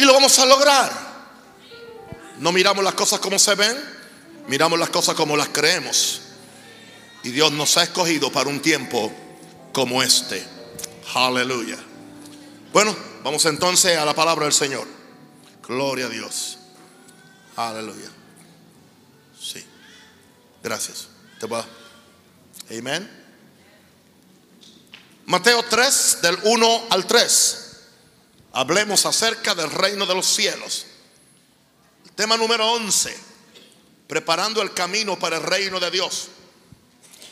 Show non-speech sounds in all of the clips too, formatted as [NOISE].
y lo vamos a lograr. No miramos las cosas como se ven, miramos las cosas como las creemos. Y Dios nos ha escogido para un tiempo como este. Aleluya. Bueno, vamos entonces a la palabra del Señor. Gloria a Dios. Aleluya. Sí. Gracias. Te va. Amén. Mateo 3, del 1 al 3. Hablemos acerca del reino de los cielos. tema número 11. Preparando el camino para el reino de Dios.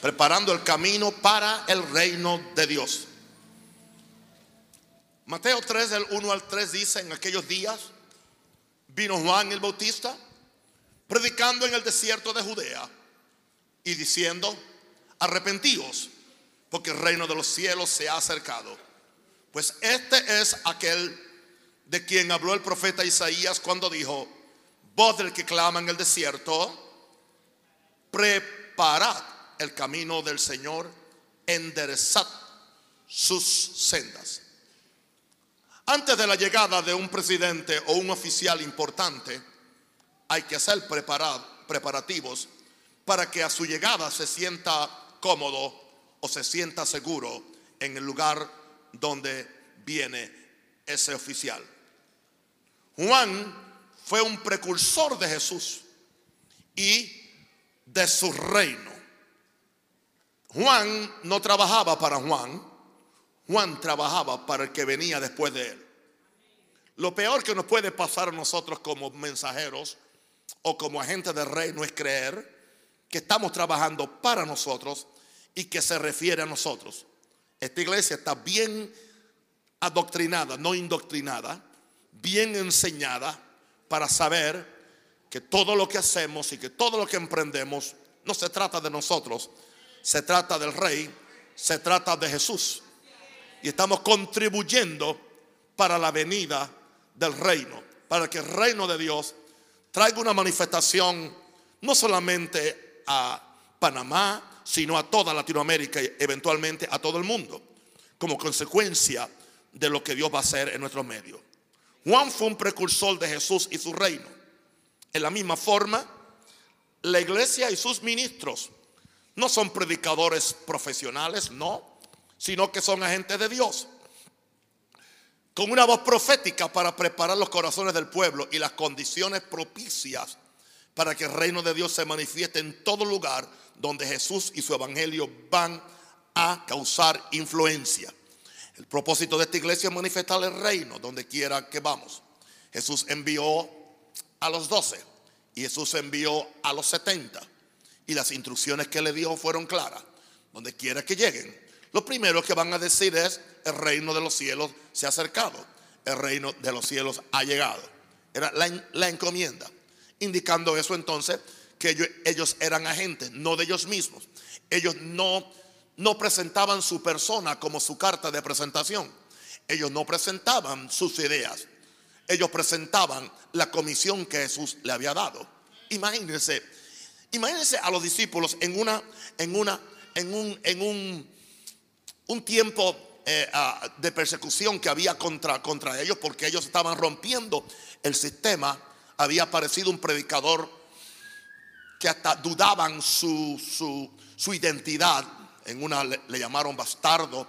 Preparando el camino para el reino de Dios. Mateo 3 del 1 al 3 dice, en aquellos días vino Juan el Bautista predicando en el desierto de Judea y diciendo, arrepentíos, porque el reino de los cielos se ha acercado. Pues este es aquel de quien habló el profeta Isaías cuando dijo, voz del que clama en el desierto, preparad el camino del Señor, enderezad sus sendas. Antes de la llegada de un presidente o un oficial importante, hay que hacer preparativos para que a su llegada se sienta cómodo o se sienta seguro en el lugar donde viene ese oficial. Juan fue un precursor de Jesús y de su reino. Juan no trabajaba para Juan, Juan trabajaba para el que venía después de él. Lo peor que nos puede pasar a nosotros como mensajeros o como agentes del reino es creer que estamos trabajando para nosotros y que se refiere a nosotros. Esta iglesia está bien adoctrinada, no indoctrinada, bien enseñada para saber que todo lo que hacemos y que todo lo que emprendemos no se trata de nosotros, se trata del rey, se trata de Jesús. Y estamos contribuyendo para la venida del reino, para que el reino de Dios traiga una manifestación no solamente a Panamá, sino a toda Latinoamérica y eventualmente a todo el mundo, como consecuencia de lo que Dios va a hacer en nuestro medio. Juan fue un precursor de Jesús y su reino. En la misma forma, la iglesia y sus ministros no son predicadores profesionales, no, sino que son agentes de Dios. Con una voz profética para preparar los corazones del pueblo y las condiciones propicias para que el reino de Dios se manifieste en todo lugar donde Jesús y su evangelio van a causar influencia. El propósito de esta iglesia es manifestar el reino donde quiera que vamos. Jesús envió a los doce y Jesús envió a los setenta. Y las instrucciones que le dio fueron claras. Donde quiera que lleguen, lo primero que van a decir es, el reino de los cielos se ha acercado. El reino de los cielos ha llegado. Era la, encomienda. Indicando eso entonces que ellos, eran agentes, no de ellos mismos. Ellos no, no presentaban su persona como su carta de presentación. Ellos no presentaban sus ideas. Ellos presentaban la comisión que Jesús le había dado. Imagínense Imagínense a los discípulos en una, en una, en un, en un, un tiempo eh, ah, de persecución que había contra, contra ellos porque ellos estaban rompiendo el sistema. Había aparecido un predicador que hasta dudaban su, su, identidad. En una le, llamaron bastardo.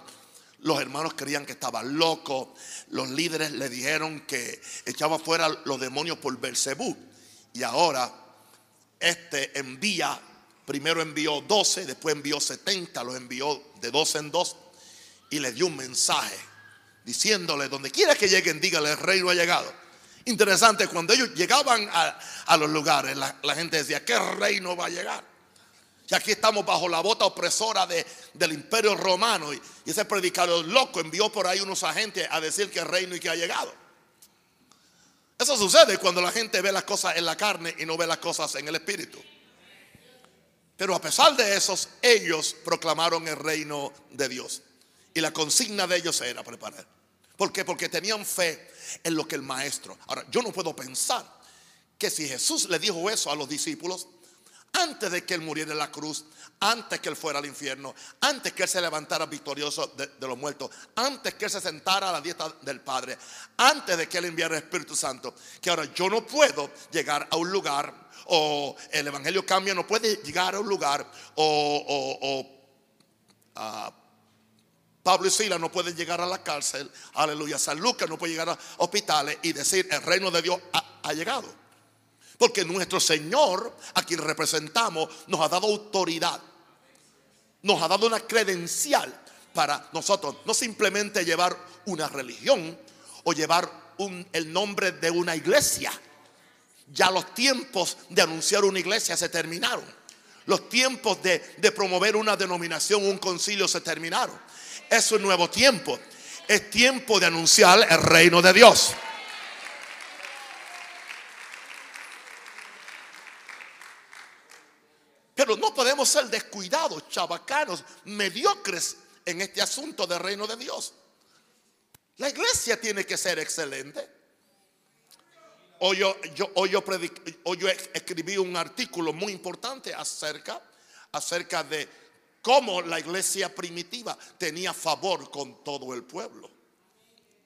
Los hermanos creían que estaba loco. Los líderes le dijeron que echaba fuera los demonios por Belcebú. Y ahora este envía, primero envió 12, después envió 70, los envió de dos en dos y le dio un mensaje diciéndole, donde quiera que lleguen, dígale, el reino ha llegado. Interesante, cuando ellos llegaban a, los lugares, la, gente decía, ¿qué reino va a llegar? Y aquí estamos bajo la bota opresora de, del imperio romano. Y, y ese predicador loco envió por ahí unos agentes a decir que reino y que ha llegado. Eso sucede cuando la gente ve las cosas en la carne y no ve las cosas en el espíritu. Pero a pesar de eso, ellos proclamaron el reino de Dios. Y la consigna de ellos era preparar. ¿Por qué? Porque tenían fe en lo que el maestro. Ahora, yo no puedo pensar que si Jesús le dijo eso a los discípulos, antes de que él muriera en la cruz, antes que él fuera al infierno, antes que él se levantara victorioso de, los muertos, antes que él se sentara a la dieta del Padre, antes de que él enviara el Espíritu Santo, que ahora yo no puedo llegar a un lugar, o el Evangelio cambia, no puede llegar a un lugar, o, o, uh, Pablo y Sila no pueden llegar a la cárcel, aleluya, San Lucas no puede llegar a hospitales y decir el reino de Dios ha, llegado. Porque nuestro Señor, a quien representamos, nos ha dado autoridad nos ha dado una credencial para nosotros no simplemente llevar una religión o llevar el nombre de una iglesia. Ya los tiempos de anunciar una iglesia se terminaron. Los tiempos de, de promover una denominación, un concilio se terminaron. Es un nuevo tiempo. Es tiempo de anunciar el reino de Dios. Pero no podemos ser descuidados, chabacanos, mediocres en este asunto del reino de Dios. La iglesia tiene que ser excelente. Hoy yo, escribí un artículo muy importante acerca de cómo la iglesia primitiva tenía favor con todo el pueblo.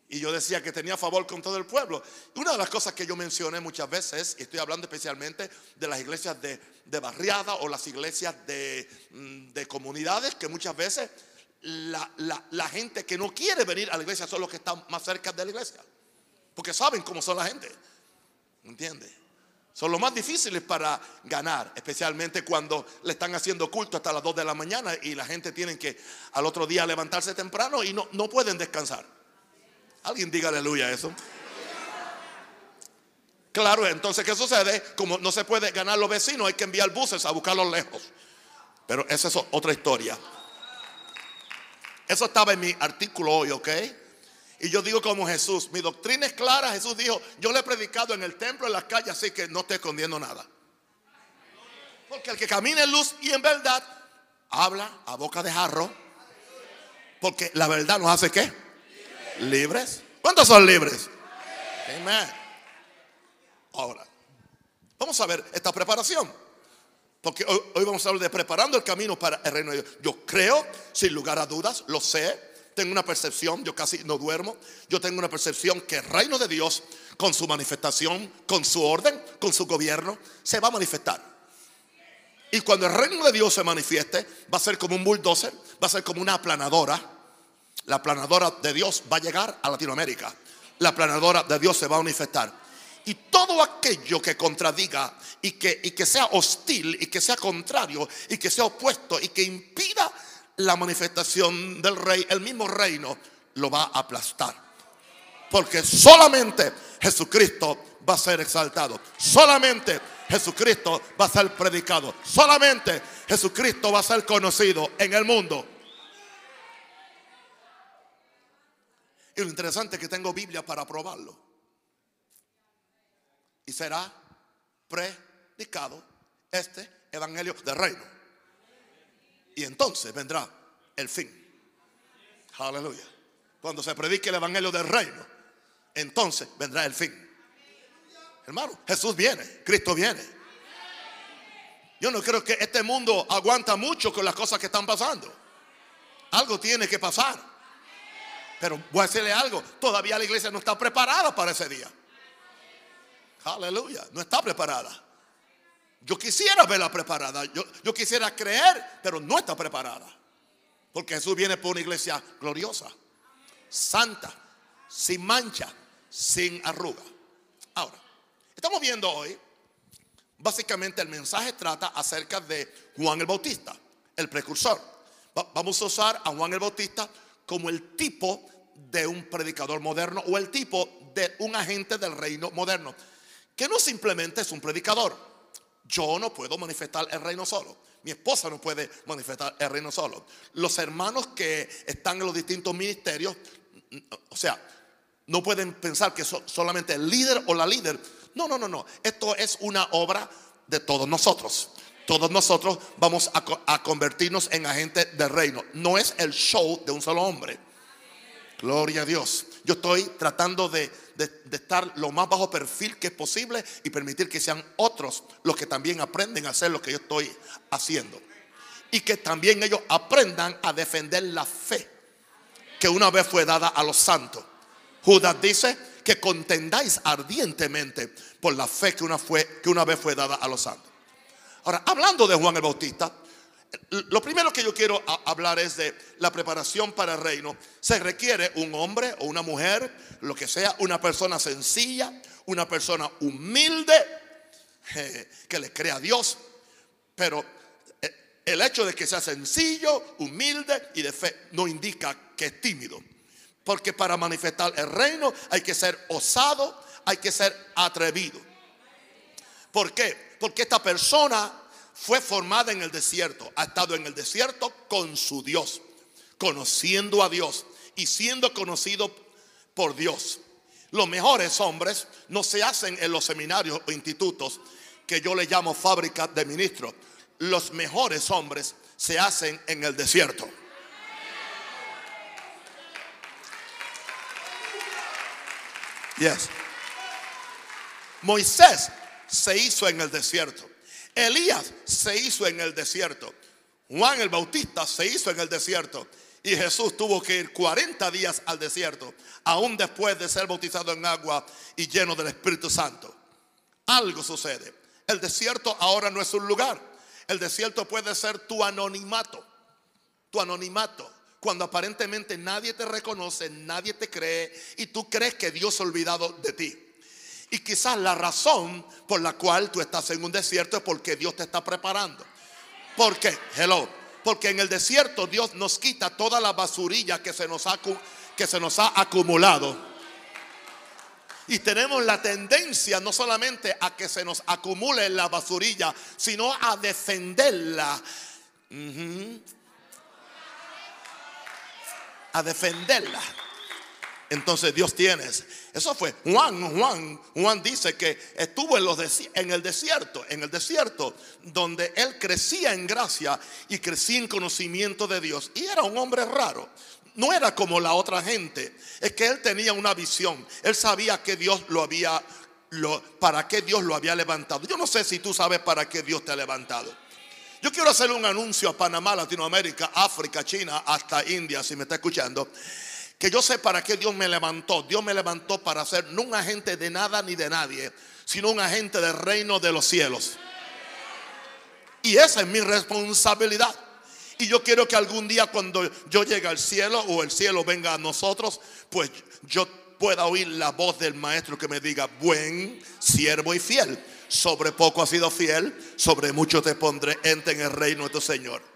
Y yo decía que tenía favor con todo el pueblo. Una de las cosas que yo mencioné muchas veces, y estoy hablando especialmente de las iglesias de, de barriada o las iglesias de, mm, de comunidades, que muchas veces la, la, la, gente que no quiere venir a la iglesia son los que están más cerca de la iglesia. Porque saben cómo son la gente. ¿Entiendes? Son los más difíciles para ganar, especialmente cuando le están haciendo culto hasta las 2 de la mañana y la gente tiene que al otro día levantarse temprano y no, no pueden descansar. Alguien diga aleluya a eso. Claro, entonces, ¿qué sucede? Como no se puede ganar los vecinos, hay que enviar buses a buscarlos lejos. Pero esa es otra historia. Eso estaba en mi artículo hoy, ¿ok? Y yo digo como Jesús, mi doctrina es clara. Jesús dijo, yo le he predicado en el templo, en las calles, así que no estoy escondiendo nada. Porque el que camina en luz y en verdad, habla a boca de jarro. Porque la verdad nos hace qué? libres. ¿Cuántos son libres? Amén. Ahora, vamos a ver esta preparación. Porque hoy, hoy, vamos a hablar de preparando el camino para el reino de Dios. Yo creo, sin lugar a dudas, lo sé. Tengo una percepción, yo casi no duermo. Yo tengo una percepción que el reino de Dios, con su manifestación, con su orden, con su gobierno, se va a manifestar. Y cuando el reino de Dios se manifieste, va a ser como un bulldozer, va a ser como una aplanadora la planadora de Dios va a llegar a Latinoamérica. La planadora de Dios se va a manifestar. Y todo aquello que contradiga y que, y que sea hostil y que sea contrario y que sea opuesto y que impida la manifestación del rey, el mismo reino, lo va a aplastar. Porque solamente Jesucristo va a ser exaltado. Solamente Jesucristo va a ser predicado. Solamente Jesucristo va a ser conocido en el mundo. Y lo interesante es que tengo Biblia para probarlo. Y será predicado este evangelio del reino. Y entonces vendrá el fin. Aleluya. Cuando se predique el evangelio del reino, entonces vendrá el fin. Hermano, Jesús viene, Cristo viene. Yo no creo que este mundo aguanta mucho con las cosas que están pasando. Algo tiene que pasar. Pero voy a decirle algo, todavía la iglesia no está preparada para ese día. Aleluya, no está preparada. Yo quisiera verla preparada, yo, yo quisiera creer, pero no está preparada. Porque Jesús viene por una iglesia gloriosa, santa, sin mancha, sin arruga. Ahora, estamos viendo hoy, básicamente el mensaje trata acerca de Juan el Bautista, el precursor. Vamos a usar a Juan el Bautista como el tipo de un predicador moderno o el tipo de un agente del reino moderno, que no simplemente es un predicador. Yo no puedo manifestar el reino solo. Mi esposa no puede manifestar el reino solo. Los hermanos que están en los distintos ministerios, o sea, no pueden pensar que solamente el líder o la líder. No, no, no, no. Esto es una obra de todos nosotros. Todos nosotros vamos a, a convertirnos en agentes del reino. No es el show de un solo hombre. Gloria a Dios. Yo estoy tratando de, estar lo más bajo perfil que es posible y permitir que sean otros los que también aprenden a hacer lo que yo estoy haciendo. y que también ellos aprendan a defender la fe que una vez fue dada a los santos. Judas dice que contendáis ardientemente por la fe que una, fue, que una vez fue dada a los santos. Ahora, hablando de Juan el Bautista, lo primero que yo quiero hablar es de la preparación para el reino. Se requiere un hombre o una mujer, lo que sea, una persona sencilla, una persona humilde, [LAUGHS] que le crea a Dios. Pero eh, el hecho de que sea sencillo, humilde y de fe no indica que es tímido. Porque para manifestar el reino hay que ser osado, hay que ser atrevido. ¿Por qué? Porque esta persona fue formada en el desierto, ha estado en el desierto con su Dios, conociendo a Dios y siendo conocido por Dios. Los mejores hombres no se hacen en los seminarios o institutos que yo le llamo fábrica de ministros. Los mejores hombres se hacen en el desierto. Yes. Moisés se hizo en el desierto. Elías se hizo en el desierto. Juan el Bautista se hizo en el desierto. Y Jesús tuvo que ir 40 días al desierto, aún después de ser bautizado en agua y lleno del Espíritu Santo. Algo sucede. El desierto ahora no es un lugar. El desierto puede ser tu anonimato. Tu anonimato. Cuando aparentemente nadie te reconoce, nadie te cree y tú crees que Dios ha olvidado de ti. Y quizás la razón por la cual tú estás en un desierto es porque Dios te está preparando. ¿Por qué? Hello. Porque en el desierto Dios nos quita toda la basurilla que se nos ha, que se nos ha acumulado. Y tenemos la tendencia no solamente a que se nos acumule la basurilla, sino a defenderla. A defenderla. Entonces Dios tienes. Eso fue Juan, Juan, Juan dice que estuvo en, el desierto, en el desierto, donde él crecía en gracia y crecía en conocimiento de Dios. Y era un hombre raro. No era como la otra gente. Es que él tenía una visión. Él sabía que Dios lo había, para qué Dios lo había levantado. Yo no sé si tú sabes para qué Dios te ha levantado. Yo quiero hacer un anuncio a Panamá, Latinoamérica, África, China, hasta India, si me está escuchando que yo sé para qué Dios me levantó. Dios me levantó para ser no un agente de nada ni de nadie, sino un agente del reino de los cielos. Y esa es mi responsabilidad. Y yo quiero que algún día cuando yo llegue al cielo o el cielo venga a nosotros, pues yo pueda oír la voz del maestro que me diga, buen siervo y fiel. Sobre poco has sido fiel, sobre mucho te pondré, ente en el reino de tu Señor.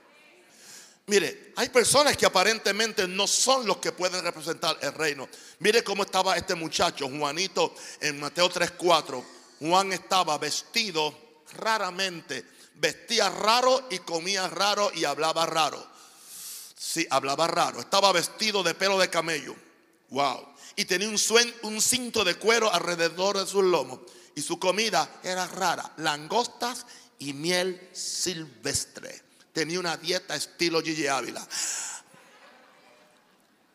Mire, hay personas que aparentemente no son los que pueden representar el reino. Mire cómo estaba este muchacho, Juanito, en Mateo 3:4. Juan estaba vestido raramente, vestía raro y comía raro y hablaba raro. Sí, hablaba raro. Estaba vestido de pelo de camello. Wow. Y tenía un, un cinto de cuero alrededor de sus lomos. Y su comida era rara, langostas y miel silvestre tenía una dieta estilo Gigi Ávila.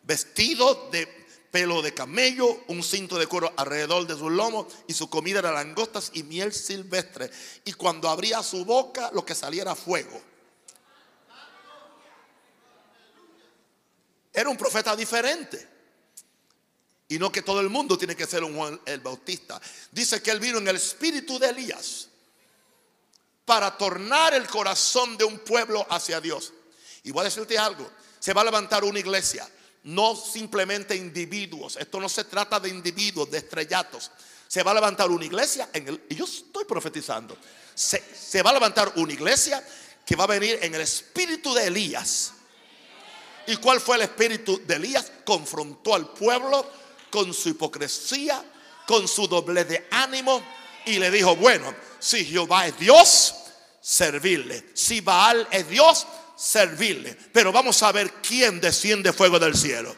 Vestido de pelo de camello, un cinto de cuero alrededor de sus lomos y su comida era langostas y miel silvestre. Y cuando abría su boca, lo que salía era fuego. Era un profeta diferente. Y no que todo el mundo tiene que ser un Juan el Bautista. Dice que él vino en el espíritu de Elías para tornar el corazón de un pueblo hacia Dios. Y voy a decirte algo, se va a levantar una iglesia, no simplemente individuos, esto no se trata de individuos, de estrellatos. Se va a levantar una iglesia, en el, y yo estoy profetizando, se, se va a levantar una iglesia que va a venir en el espíritu de Elías. ¿Y cuál fue el espíritu de Elías? Confrontó al pueblo con su hipocresía, con su doble de ánimo y le dijo, bueno, si Jehová es Dios, servirle. Si Baal es Dios, servirle. Pero vamos a ver quién desciende fuego del cielo.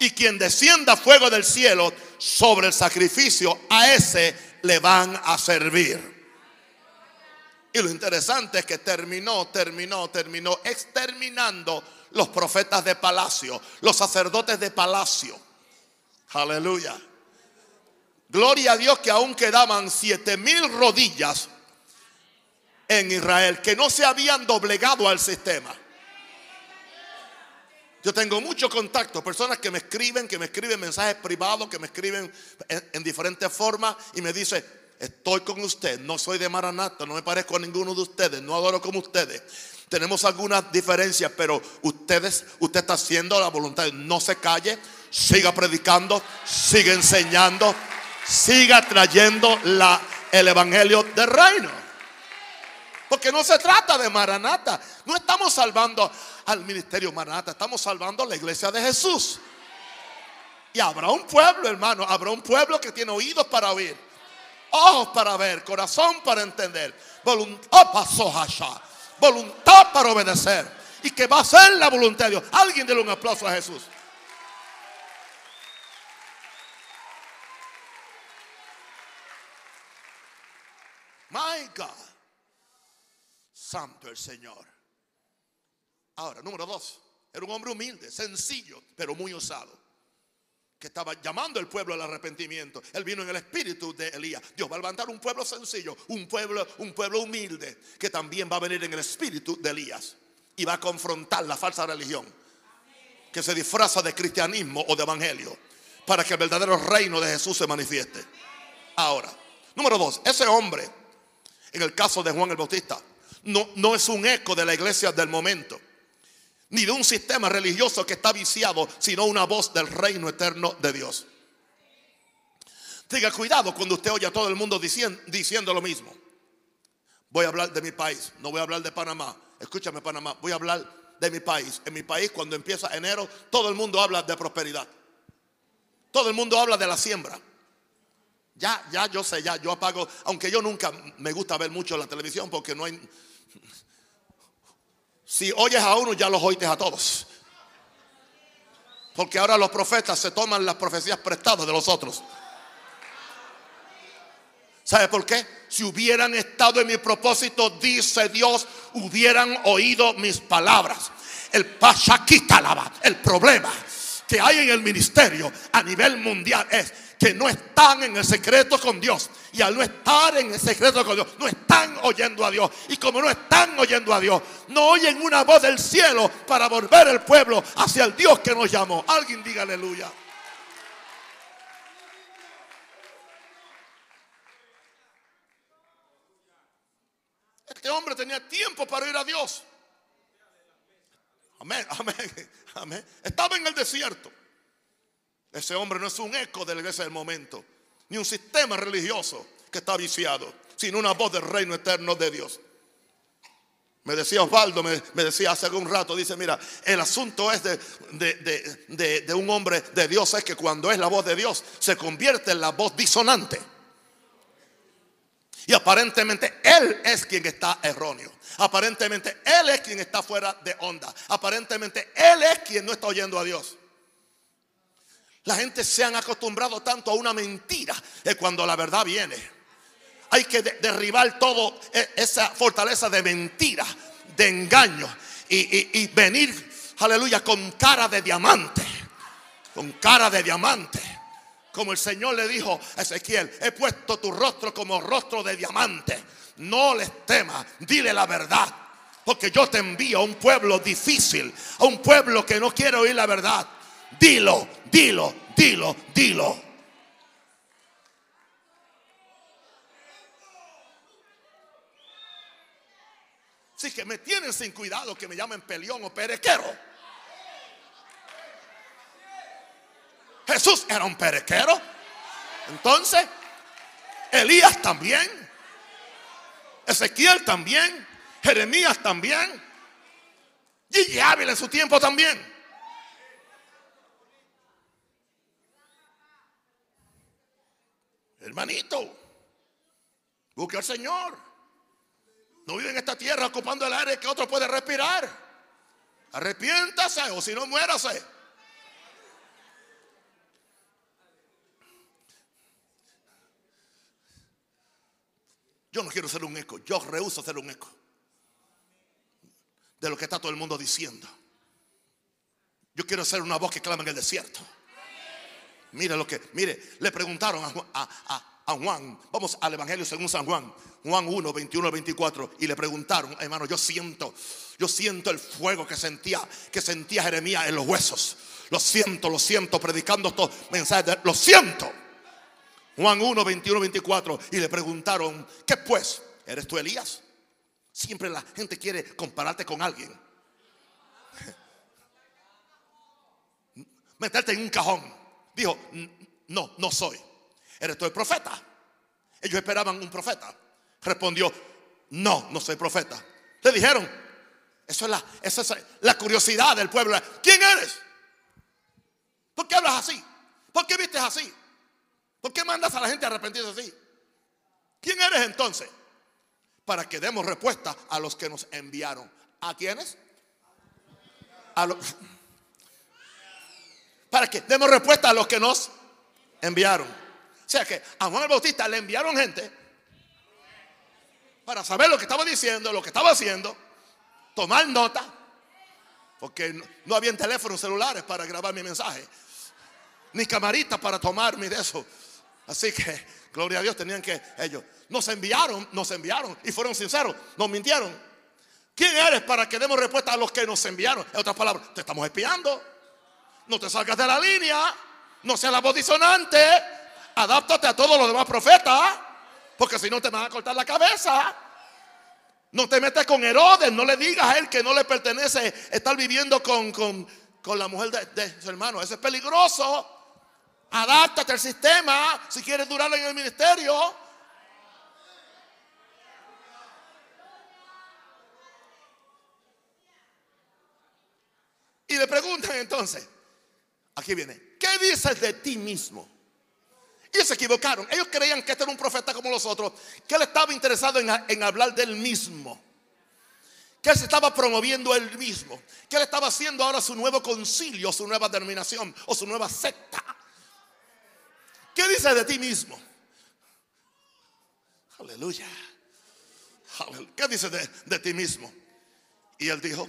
Y quien descienda fuego del cielo sobre el sacrificio, a ese le van a servir. Y lo interesante es que terminó, terminó, terminó exterminando los profetas de palacio, los sacerdotes de palacio. Aleluya. Gloria a Dios que aún quedaban siete mil rodillas en Israel que no se habían doblegado al sistema. Yo tengo mucho contacto, personas que me escriben, que me escriben mensajes privados, que me escriben en, diferentes formas y me dicen, estoy con usted, no soy de Maranata, no me parezco a ninguno de ustedes, no adoro como ustedes. Tenemos algunas diferencias, pero ustedes, usted está haciendo la voluntad. No se calle, siga predicando, siga enseñando, siga trayendo el evangelio del reino. Porque no se trata de Maranata. No estamos salvando al ministerio Maranata, estamos salvando a la iglesia de Jesús. Y habrá un pueblo, hermano, habrá un pueblo que tiene oídos para oír, ojos para ver, corazón para entender, voluntad para voluntad para obedecer. Y que va a ser la voluntad de Dios. Alguien déle un aplauso a Jesús. My God. Santo el Señor. Ahora, número dos, era un hombre humilde, sencillo, pero muy osado. Que estaba llamando al pueblo al arrepentimiento. Él vino en el espíritu de Elías. Dios va a levantar un pueblo sencillo, un pueblo, un pueblo humilde, que también va a venir en el espíritu de Elías. Y va a confrontar la falsa religión. Que se disfraza de cristianismo o de evangelio. Para que el verdadero reino de Jesús se manifieste. Ahora, número dos, ese hombre, en el caso de Juan el Bautista, no, no es un eco de la iglesia del momento ni de un sistema religioso que está viciado, sino una voz del reino eterno de Dios. Tenga cuidado cuando usted oye a todo el mundo diciendo, diciendo lo mismo. Voy a hablar de mi país, no voy a hablar de Panamá. Escúchame Panamá, voy a hablar de mi país. En mi país cuando empieza enero, todo el mundo habla de prosperidad. Todo el mundo habla de la siembra. Ya, ya yo sé, ya yo apago, aunque yo nunca me gusta ver mucho la televisión porque no hay si oyes a uno, ya los oíste a todos. Porque ahora los profetas se toman las profecías prestadas de los otros. ¿Sabe por qué? Si hubieran estado en mi propósito, dice Dios, hubieran oído mis palabras. El pachaquitalaba, el problema que hay en el ministerio a nivel mundial es que no están en el secreto con Dios. Y al no estar en el secreto con Dios, no están oyendo a Dios. Y como no están oyendo a Dios, no oyen una voz del cielo para volver el pueblo hacia el Dios que nos llamó. Alguien diga aleluya. Este hombre tenía tiempo para ir a Dios. Amén, amén, amén. Estaba en el desierto. Ese hombre no es un eco de la iglesia del momento, ni un sistema religioso que está viciado, sino una voz del reino eterno de Dios. Me decía Osvaldo, me, decía hace un rato, dice, mira, el asunto es de, de, un hombre de Dios, es que cuando es la voz de Dios, se convierte en la voz disonante. Y aparentemente Él es quien está erróneo. Aparentemente Él es quien está fuera de onda. Aparentemente Él es quien no está oyendo a Dios. La gente se han acostumbrado tanto a una mentira que cuando la verdad viene. Hay que derribar todo e, esa fortaleza de mentira, de engaño y, venir, aleluya, con cara de diamante. Con cara de diamante. Como el Señor le dijo a Ezequiel, he puesto tu rostro como rostro de diamante. No les temas, dile la verdad. Porque yo te envío a un pueblo difícil, a un pueblo que no quiere oír la verdad. Dilo, dilo, dilo, dilo. Así que me tienen sin cuidado que me llamen peleón o perequero. Jesús era un perequero. Entonces, Elías también. Ezequiel también. Jeremías también. Y Ávila en su tiempo también. Hermanito, busque al Señor. No vive en esta tierra ocupando el aire que otro puede respirar. Arrepiéntase o si no muérase. Yo no quiero ser un eco, yo rehuso ser un eco de lo que está todo el mundo diciendo. Yo quiero ser una voz que clama en el desierto. Mire lo que, mire, le preguntaron a, Juan, vamos al Evangelio según San Juan, Juan 1, 21 24, y le preguntaron, hermano, yo siento, yo siento el fuego que sentía, que sentía Jeremías en los huesos. Lo siento, lo siento, predicando estos mensajes, lo siento. Juan 1, 21, 24, y le preguntaron, ¿qué pues? ¿Eres tú Elías? Siempre la gente quiere compararte con alguien. [LAUGHS] Meterte en un cajón. Dijo, no, no soy. ¿Eres tú el profeta? Ellos esperaban un profeta. Respondió, no, no soy profeta. Le dijeron, eso es la, esa es la curiosidad del pueblo. ¿Quién eres? ¿Por qué hablas así? ¿Por qué vistes así? ¿Por qué mandas a la gente a arrepentirse así? ¿Quién eres entonces? Para que demos respuesta a los que nos enviaron. ¿A quiénes? A los, para que demos respuesta a los que nos enviaron. O sea que a Juan el Bautista le enviaron gente para saber lo que estaba diciendo, lo que estaba haciendo, tomar nota, porque no había teléfonos celulares para grabar mi mensaje, ni camaritas para tomar mi de eso. Así que, gloria a Dios, tenían que ellos. Nos enviaron, nos enviaron y fueron sinceros, nos mintieron. ¿Quién eres para que demos respuesta a los que nos enviaron? En otras palabras, te estamos espiando. No te salgas de la línea. No seas la voz disonante. Adáptate a todos los demás profetas. Porque si no te van a cortar la cabeza. No te metes con Herodes. No le digas a él que no le pertenece estar viviendo con, con, la mujer de, de su hermano. Eso es peligroso. Adáptate al sistema si quieres durar en el ministerio. Y le preguntan entonces, Aquí viene. ¿Qué dices de ti mismo? Y se equivocaron. Ellos creían que este era un profeta como los otros, que él estaba interesado en, hablar del mismo. Que él se estaba promoviendo él mismo. Que él estaba haciendo ahora su nuevo concilio, su nueva denominación o su nueva secta. ¿Qué dices de ti mismo? Aleluya. ¿Qué dices de, de ti mismo? Y él dijo,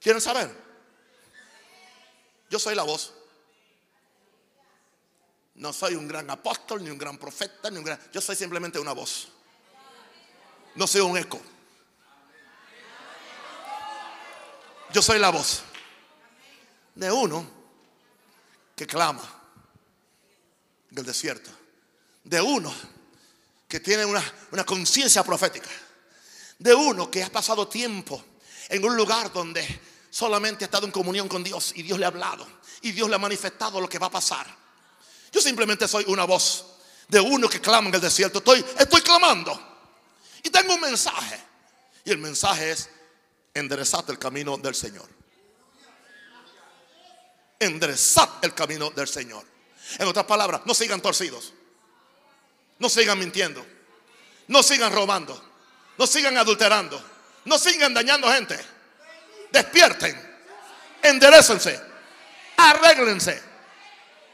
¿quieren saber? Yo soy la voz. No soy un gran apóstol, ni un gran profeta, ni un gran... Yo soy simplemente una voz. No soy un eco. Yo soy la voz de uno que clama del desierto. De uno que tiene una, una conciencia profética. De uno que ha pasado tiempo en un lugar donde solamente ha estado en comunión con Dios y Dios le ha hablado y Dios le ha manifestado lo que va a pasar. Yo simplemente soy una voz de uno que clama en el desierto. Estoy, estoy clamando y tengo un mensaje. Y el mensaje es enderezad el camino del Señor. Enderezad el camino del Señor. En otras palabras, no sigan torcidos. No sigan mintiendo. No sigan robando. No sigan adulterando. No sigan dañando gente despierten, enderecense, arréglense.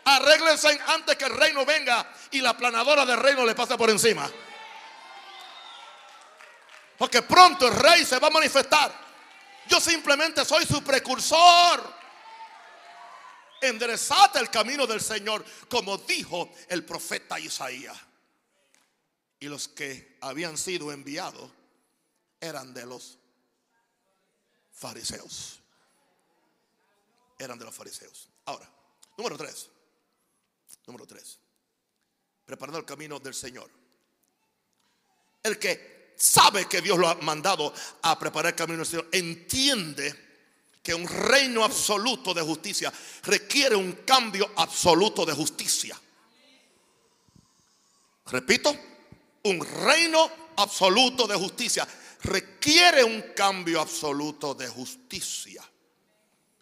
Arréglense antes que el reino venga y la planadora del reino le pase por encima. Porque pronto el rey se va a manifestar. Yo simplemente soy su precursor. Enderezate el camino del Señor, como dijo el profeta Isaías. Y los que habían sido enviados eran de los fariseos. Eran de los fariseos. Ahora, número tres. Número tres. Preparando el camino del Señor. El que sabe que Dios lo ha mandado a preparar el camino del Señor, entiende que un reino absoluto de justicia requiere un cambio absoluto de justicia. Repito, un reino absoluto de justicia requiere un cambio absoluto de justicia.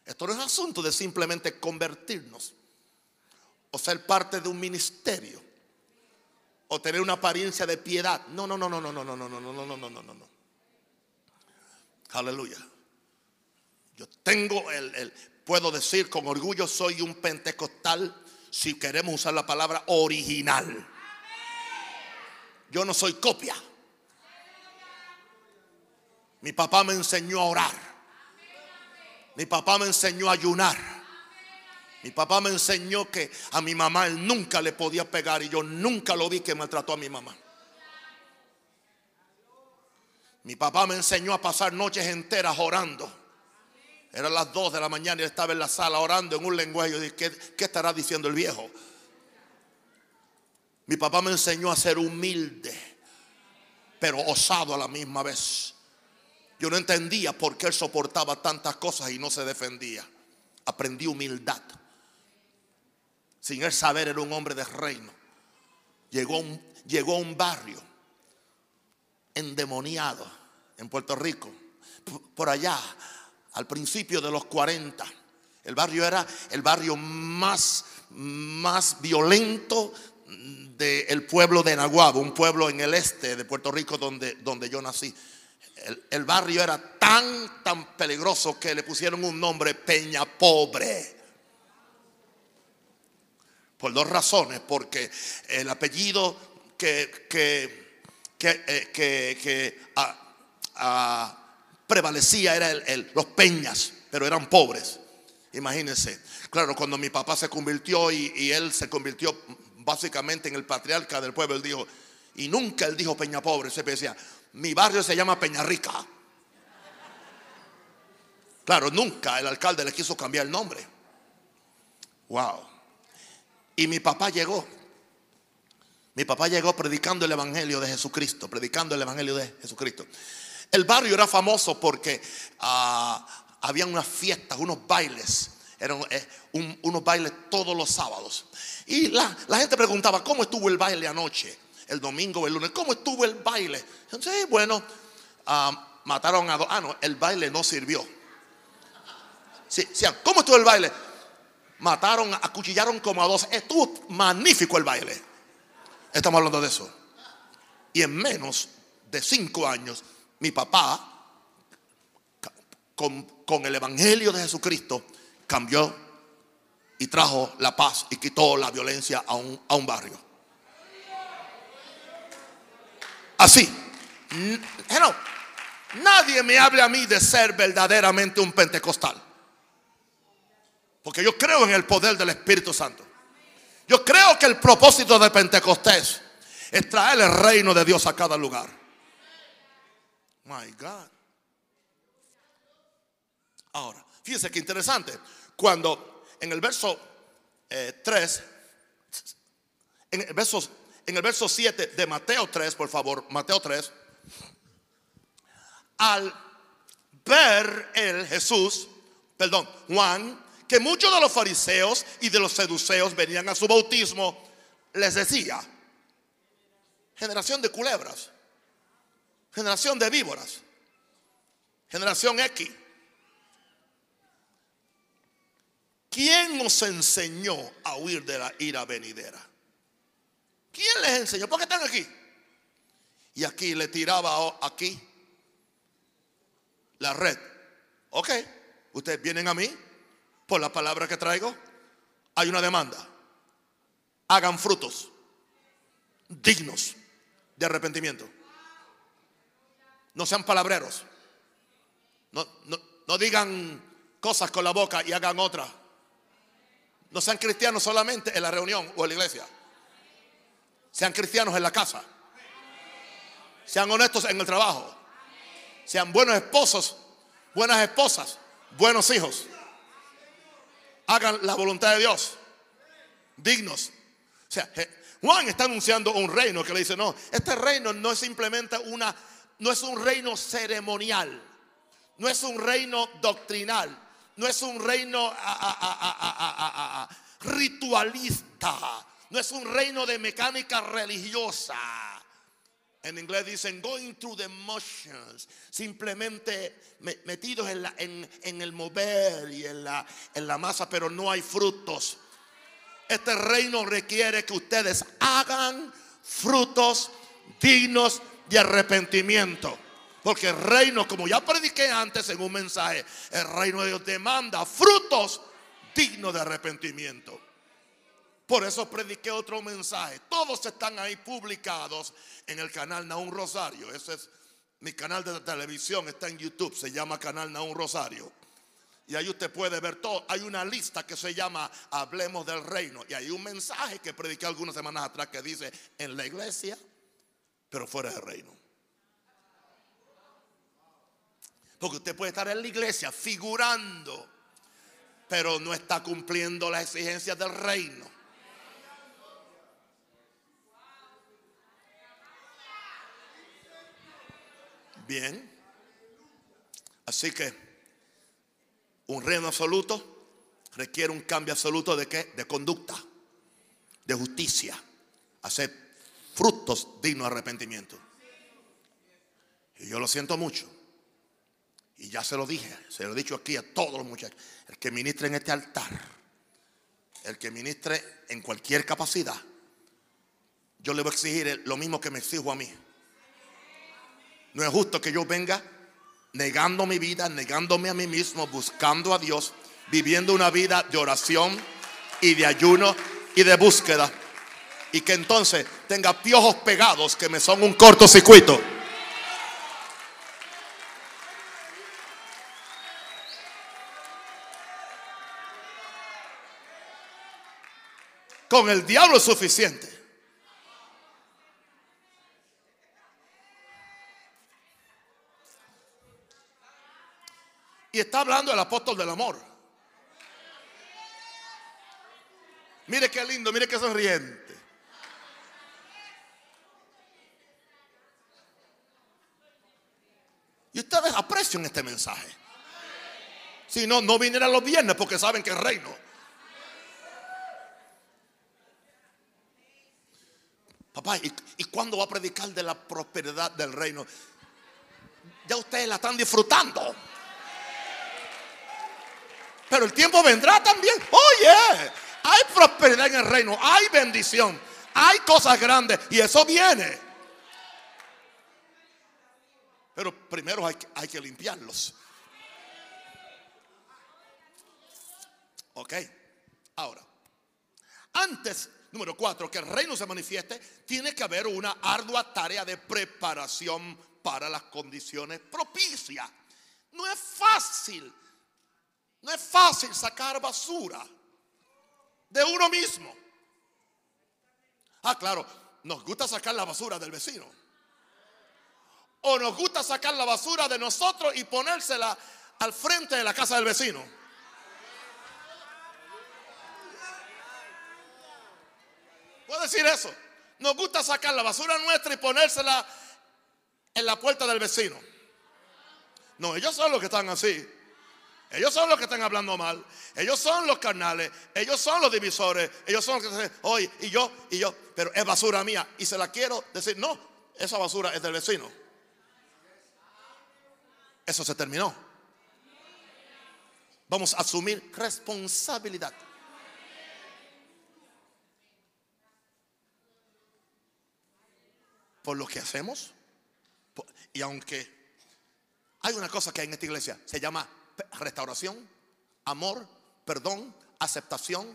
Esto no es asunto de simplemente convertirnos o ser parte de un ministerio o tener una apariencia de piedad. No, no, no, no, no, no, no, no, no, no, no, no, no, no, no. Aleluya. Yo tengo el, el, puedo decir con orgullo, soy un pentecostal, si queremos usar la palabra original. Yo no soy copia. Mi papá me enseñó a orar. Mi papá me enseñó a ayunar. Mi papá me enseñó que a mi mamá él nunca le podía pegar y yo nunca lo vi que maltrató a mi mamá. Mi papá me enseñó a pasar noches enteras orando. Eran las 2 de la mañana y estaba en la sala orando en un lenguaje. Yo dije, ¿qué, estará diciendo el viejo? Mi papá me enseñó a ser humilde, pero osado a la misma vez. Yo no entendía por qué él soportaba tantas cosas y no se defendía. Aprendí humildad. Sin él saber, era un hombre de reino. Llegó un, un barrio endemoniado en Puerto Rico. Por allá, al principio de los 40. El barrio era el barrio más, más violento del pueblo de Naguabo, un pueblo en el este de Puerto Rico donde, donde yo nací. El, el, barrio era tan, tan peligroso que le pusieron un nombre Peña Pobre. Por dos razones, porque el apellido que, que que, ah, ah, prevalecía era los peñas, pero eran pobres. Imagínense. Claro, cuando mi papá se convirtió y, él se convirtió básicamente en el patriarca del pueblo, él dijo, y nunca él dijo Peña Pobre, se decía, mi barrio se llama Peña Rica. Claro, nunca el alcalde le quiso cambiar el nombre. Wow. Y mi papá llegó mi papá llegó predicando el Evangelio de Jesucristo, predicando el Evangelio de Jesucristo. El barrio era famoso porque ah, había unas fiestas, unos bailes, eran eh, unos bailes todos los sábados. Y la, gente preguntaba, ¿cómo estuvo el baile anoche? El domingo el lunes, ¿cómo estuvo el baile? Sí, bueno, ah, mataron a dos. Ah, no, el baile no sirvió. Sí, ¿cómo estuvo el baile? Mataron, acuchillaron como a dos. Estuvo magnífico el baile. Estamos hablando de eso. Y en menos de cinco años, mi papá, con, el Evangelio de Jesucristo, cambió y trajo la paz y quitó la violencia a un, a un barrio. Así. nadie me hable a mí de ser verdaderamente un pentecostal. Porque yo creo en el poder del Espíritu Santo. Yo creo que el propósito de Pentecostés es traer el reino de Dios a cada lugar. My God. Ahora, fíjense qué interesante. Cuando en el verso 3, eh, en el verso, en el verso 7 de Mateo 3, por favor, Mateo 3, al ver el Jesús, perdón, Juan, que muchos de los fariseos y de los seduceos venían a su bautismo, les decía, generación de culebras, generación de víboras, generación X. ¿Quién nos enseñó a huir de la ira venidera? ¿Quién les enseñó? ¿Por qué están aquí? Y aquí le tiraba aquí la red. Ok, ustedes vienen a mí, por la palabra que traigo, hay una demanda. Hagan frutos dignos de arrepentimiento. No sean palabreros. No, no, digan cosas con la boca y hagan otra. No sean cristianos solamente en la reunión o en la iglesia. Sean cristianos en la casa. Sean honestos en el trabajo. Sean buenos esposos, buenas esposas, buenos hijos hagan la voluntad de Dios. Dignos. O sea, Juan está anunciando un reino que le dice, no, este reino no es simplemente una, no es un reino ceremonial, no es un reino doctrinal, no es un reino ritualista, no es un reino de mecánica religiosa. En inglés dicen going through the motions, simplemente metidos en, el mover y en la, en la masa, pero no hay frutos. Este reino requiere que ustedes hagan frutos dignos de arrepentimiento. Porque el reino, como ya prediqué antes en un mensaje, el reino de Dios demanda frutos dignos de arrepentimiento. Por eso prediqué otro mensaje. Todos están ahí publicados en el canal Naún Rosario. Ese es mi canal de televisión, está en YouTube, se llama Canal Naún Rosario. Y ahí usted puede ver todo. Hay una lista que se llama Hablemos del Reino. Y hay un mensaje que prediqué algunas semanas atrás que dice en la iglesia, pero fuera del reino. Porque usted puede estar en la iglesia figurando, pero no está cumpliendo las exigencias del reino. Bien. Así que un reino absoluto requiere un cambio absoluto de qué? De conducta, de justicia, hacer frutos dignos de arrepentimiento. Y yo lo siento mucho. Y ya se lo dije, se lo he dicho aquí a todos los muchachos. El que ministre en este altar, el que ministre en cualquier capacidad, yo le voy a exigir lo mismo que me exijo a mí. No es justo que yo venga negando mi vida, negándome a mí mismo, buscando a Dios, viviendo una vida de oración y de ayuno y de búsqueda. Y que entonces tenga piojos pegados que me son un cortocircuito. Con el diablo es suficiente. Y está hablando el apóstol del amor. Mire qué lindo, mire qué sonriente. Y ustedes aprecian este mensaje. Si no, no vinieran los viernes porque saben que es reino. Papá, ¿y, cuándo va a predicar de la prosperidad del reino? Ya ustedes la están disfrutando. Pero el tiempo vendrá también. Oye, hay prosperidad en el reino, hay bendición, hay cosas grandes y eso viene. Pero primero hay, hay que limpiarlos. Ok, ahora, antes Número cuatro, que el reino se manifieste, tiene que haber una ardua tarea de preparación para las condiciones propicias. No es fácil, no es fácil sacar basura de uno mismo. Ah, claro, nos gusta sacar la basura del vecino. O nos gusta sacar la basura de nosotros y ponérsela al frente de la casa del vecino. ¿Puedo decir eso? Nos gusta sacar la basura nuestra y ponérsela en la puerta del vecino. No, ellos son los que están así. Ellos son los que están hablando mal. Ellos son los carnales. Ellos son los divisores. Ellos son los que dicen, oye, y yo, y yo. Pero es basura mía. Y se la quiero decir, no, esa basura es del vecino. Eso se terminó. Vamos a asumir responsabilidad. por lo que hacemos. Y aunque hay una cosa que hay en esta iglesia, se llama restauración, amor, perdón, aceptación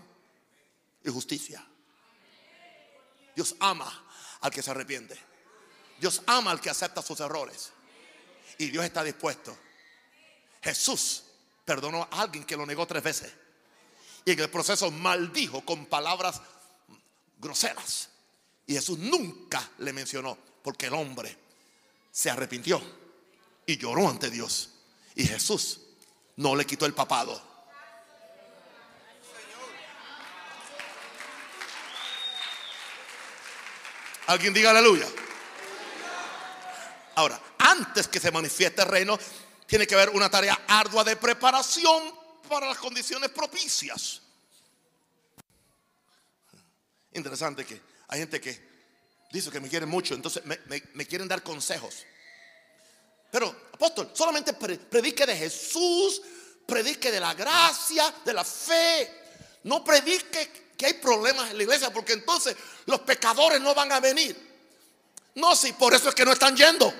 y justicia. Dios ama al que se arrepiente. Dios ama al que acepta sus errores. Y Dios está dispuesto. Jesús perdonó a alguien que lo negó tres veces. Y en el proceso maldijo con palabras groseras. Y Jesús nunca le mencionó, porque el hombre se arrepintió y lloró ante Dios. Y Jesús no le quitó el papado. Alguien diga aleluya. Ahora, antes que se manifieste el reino, tiene que haber una tarea ardua de preparación para las condiciones propicias. Interesante que hay gente que dice que me quiere mucho, entonces me, quieren dar consejos. Pero, apóstol, solamente predique de Jesús, predique de la gracia, de la fe. No predique que hay problemas en la iglesia, porque entonces los pecadores no van a venir. No, sí, por eso es que no están yendo.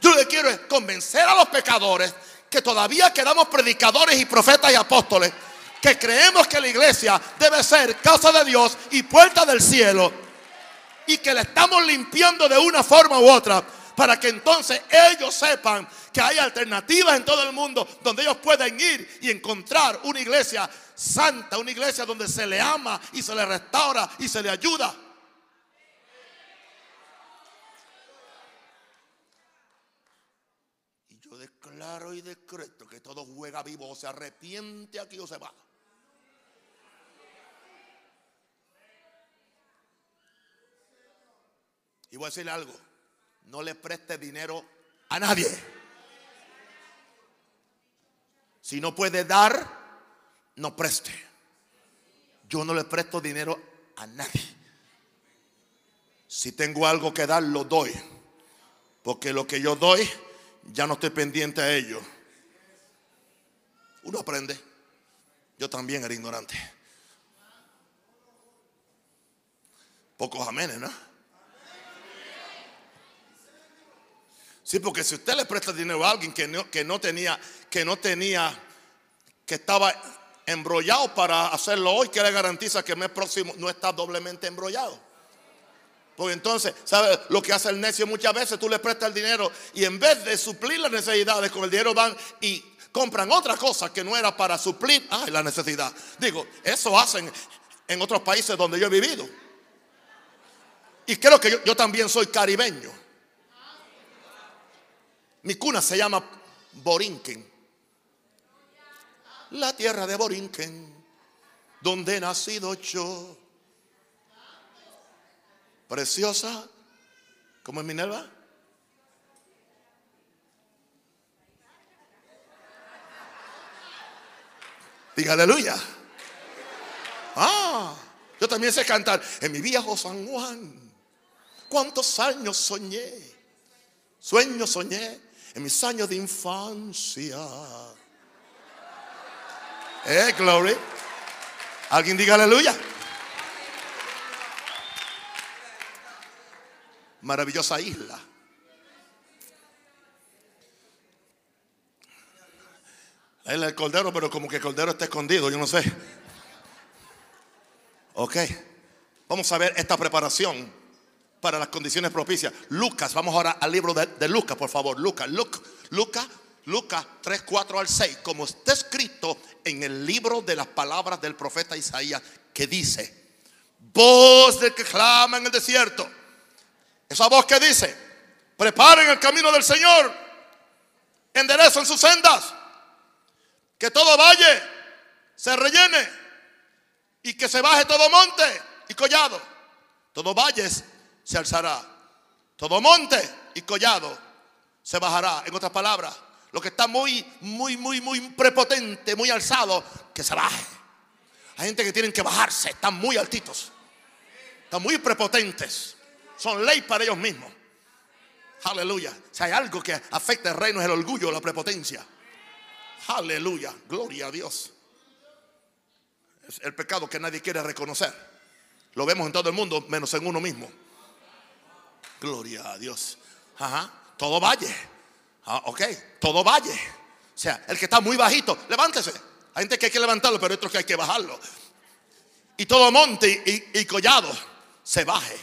Yo lo que quiero es convencer a los pecadores que todavía quedamos predicadores y profetas y apóstoles que creemos que la iglesia debe ser casa de Dios y puerta del cielo y que la estamos limpiando de una forma u otra para que entonces ellos sepan que hay alternativas en todo el mundo donde ellos pueden ir y encontrar una iglesia santa, una iglesia donde se le ama y se le restaura y se le ayuda. Y yo declaro y decreto que todo juega vivo o se arrepiente aquí o se va. Y voy a decirle algo, no le preste dinero a nadie. Si no puede dar, no preste. Yo no le presto dinero a nadie. Si tengo algo que dar, lo doy. Porque lo que yo doy, ya no estoy pendiente a ello. Uno aprende. Yo también era ignorante. Pocos amenes, ¿no? Sí, porque si usted le presta dinero a alguien que no, que no tenía, que no tenía, que estaba embrollado para hacerlo hoy, que le garantiza que el mes próximo no está doblemente embrollado. Porque entonces, ¿sabe lo que hace el necio? Muchas veces tú le prestas el dinero y en vez de suplir las necesidades con el dinero van y compran otra cosa que no era para suplir la necesidad. Digo, eso hacen en otros países donde yo he vivido. Y creo que yo también soy caribeño. Mi cuna se llama Borinquen. La tierra de Borinquen, donde he nacido yo. Preciosa, como en Minerva. Diga aleluya. Ah, yo también sé cantar en mi viejo San Juan. ¿Cuántos años soñé? Sueños soñé en mis años de infancia. Eh, glory. Alguien diga aleluya. Maravillosa isla. La isla del Cordero, pero como que el Cordero está escondido, yo no sé. Ok. Vamos a ver esta preparación para las condiciones propicias. Lucas, vamos ahora al libro de, Lucas, por favor. Lucas, Lucas, Lucas, Lucas 3, 4 al 6, como está escrito en el libro de las palabras del profeta Isaías, que dice, voz del que clama en el desierto. Esa voz que dice, preparen el camino del Señor, enderecen sus sendas, que todo valle se rellene y que se baje todo monte y collado. Todo valles se alzará. Todo monte y collado se bajará. En otras palabras, lo que está muy, muy, muy, muy prepotente, muy alzado, que se baje. Hay gente que tienen que bajarse, están muy altitos, están muy prepotentes. Son ley para ellos mismos. Aleluya. Si hay algo que afecta el reino es el orgullo, la prepotencia. Aleluya. Gloria a Dios. Es el pecado que nadie quiere reconocer. Lo vemos en todo el mundo, menos en uno mismo. Gloria a Dios. Ajá. Todo valle. Ah, ok. Todo valle. O sea, el que está muy bajito, levántese. Hay gente que hay que levantarlo, pero hay otros que hay que bajarlo. Y todo monte y, collado se baje.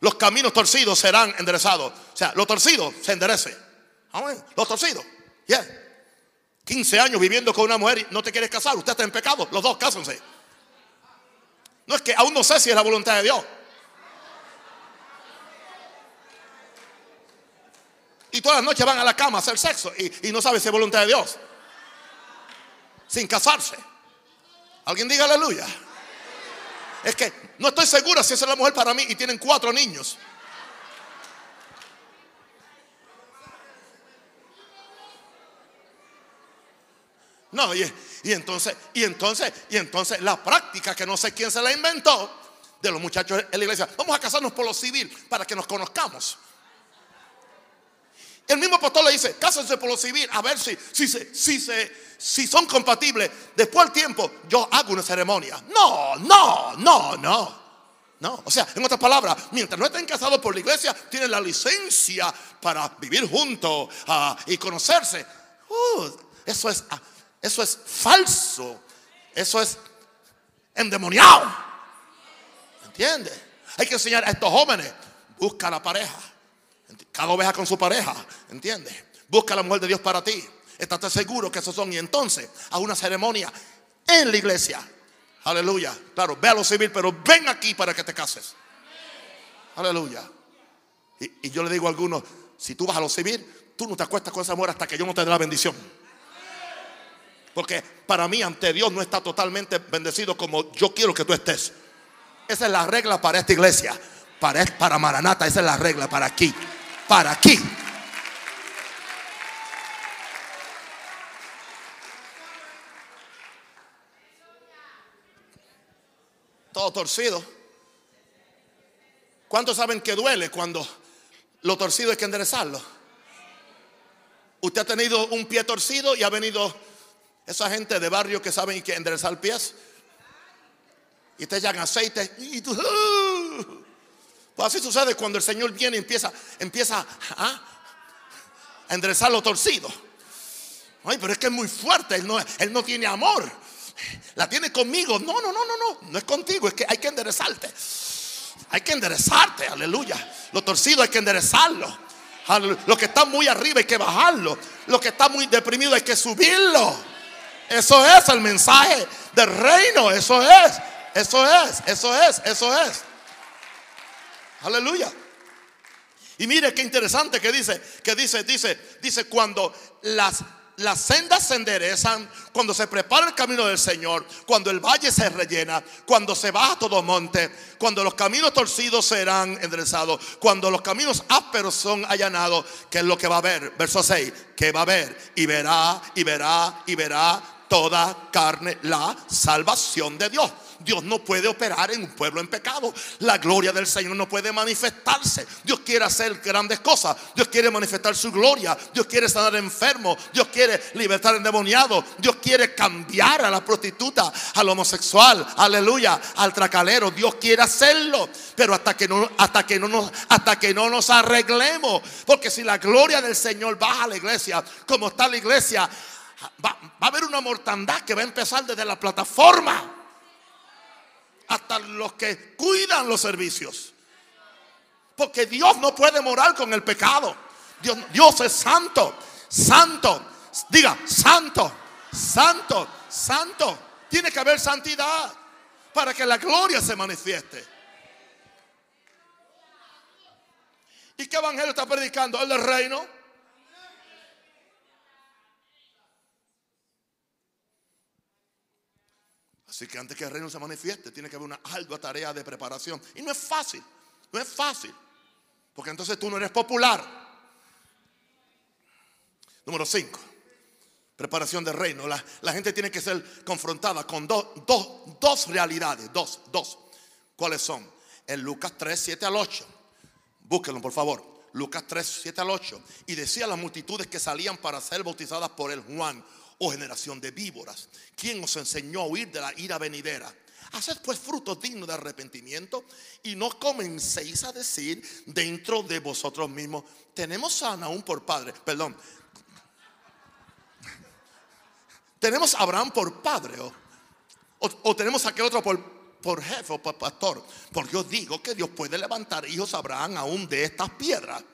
Los caminos torcidos serán enderezados. O sea, lo torcido se enderece. Amén. Lo torcido. Yeah. 15 años viviendo con una mujer y no te quieres casar. Usted está en pecado. Los dos cásense. No es que aún no sé si es la voluntad de Dios. Y todas las noches van a la cama a hacer sexo y, no sabe si es voluntad de Dios. Sin casarse. Alguien diga aleluya. Es que no estoy segura si esa es la mujer para mí y tienen cuatro niños. No, y, y, entonces, y entonces, y entonces la práctica que no sé quién se la inventó de los muchachos en la iglesia. Vamos a casarnos por lo civil para que nos conozcamos. El mismo pastor le dice, cásense por lo civil, a ver si, si, si, si son compatibles. Después del tiempo, yo hago una ceremonia. No, no, no, no. No, o sea, en otras palabras, mientras no estén casados por la iglesia, tienen la licencia para vivir juntos ah, y conocerse. Uh, eso, es, ah, eso es falso. Eso es endemoniado. ¿Entiendes? Hay que enseñar a estos jóvenes, busca la pareja Cada oveja con su pareja, ¿entiendes? Busca la mujer de Dios para ti. Estate seguro que esos son. Y entonces, a una ceremonia en la iglesia. Aleluya. Claro, ve a lo civil, pero ven aquí para que te cases. Aleluya. Y, y yo le digo a algunos, si tú vas a lo civil, tú no te acuestas con esa mujer hasta que yo no te dé la bendición. Porque para mí ante Dios no está totalmente bendecido como yo quiero que tú estés. Esa es la regla para esta iglesia. Para, para Maranata, esa es la regla para aquí. Para aquí. Todo torcido. ¿Cuántos saben que duele cuando lo torcido hay que enderezarlo? Usted ha tenido un pie torcido y ha venido esa gente de barrio que saben que enderezar pies. Y te echan aceite. Y tú. Pues así sucede cuando el Señor viene y empieza, empieza a enderezar lo torcido. Ay, pero es que es muy fuerte. Él no, él no tiene amor. La tiene conmigo. No, no, no, no, no. No es contigo. Es que hay que enderezarte. Hay que enderezarte. Aleluya. Lo torcido hay que enderezarlo. Lo que está muy arriba hay que bajarlo. Lo que está muy deprimido hay que subirlo. Eso es el mensaje del reino. Eso es. Eso es. Eso es. Eso es. Aleluya. Y mire qué interesante que dice, que dice, dice, dice cuando las las sendas se enderezan, cuando se prepara el camino del Señor, cuando el valle se rellena, cuando se baja todo monte, cuando los caminos torcidos serán enderezados, cuando los caminos ásperos son allanados, ¿qué es lo que va a haber? Verso 6, que va a haber y verá y verá y verá toda carne la salvación de Dios. Dios no puede operar en un pueblo en pecado. La gloria del Señor no puede manifestarse. Dios quiere hacer grandes cosas. Dios quiere manifestar su gloria. Dios quiere sanar enfermos. Dios quiere libertar endemoniado. Dios quiere cambiar a la prostituta, al homosexual, aleluya, al tracalero. Dios quiere hacerlo. Pero hasta que no, hasta que no nos, hasta que no nos arreglemos. Porque si la gloria del Señor baja a la iglesia, como está la iglesia, va, va a haber una mortandad que va a empezar desde la plataforma hasta los que cuidan los servicios. Porque Dios no puede morar con el pecado. Dios, Dios es santo, santo. Diga, santo, santo, santo. Tiene que haber santidad para que la gloria se manifieste. ¿Y qué evangelio está predicando? El del reino. Así que antes que el reino se manifieste, tiene que haber una ardua tarea de preparación. Y no es fácil, no es fácil. Porque entonces tú no eres popular. Número 5. Preparación del reino. La, la, gente tiene que ser confrontada con dos, realidades. Dos, dos. ¿Cuáles son? En Lucas 3, 7 al 8. Búsquenlo, por favor. Lucas 3, 7 al 8. Y decía las multitudes que salían para ser bautizadas por el Juan oh generación de víboras, ¿quién os enseñó a huir de la ira venidera? Haced pues frutos dignos de arrepentimiento y no comencéis a decir dentro de vosotros mismos, tenemos a Anaún por padre, perdón, [LAUGHS] tenemos a Abraham por padre o, tenemos a aquel otro por, por jefe o por pastor, porque yo digo que Dios puede levantar hijos a Abraham aún de estas piedras.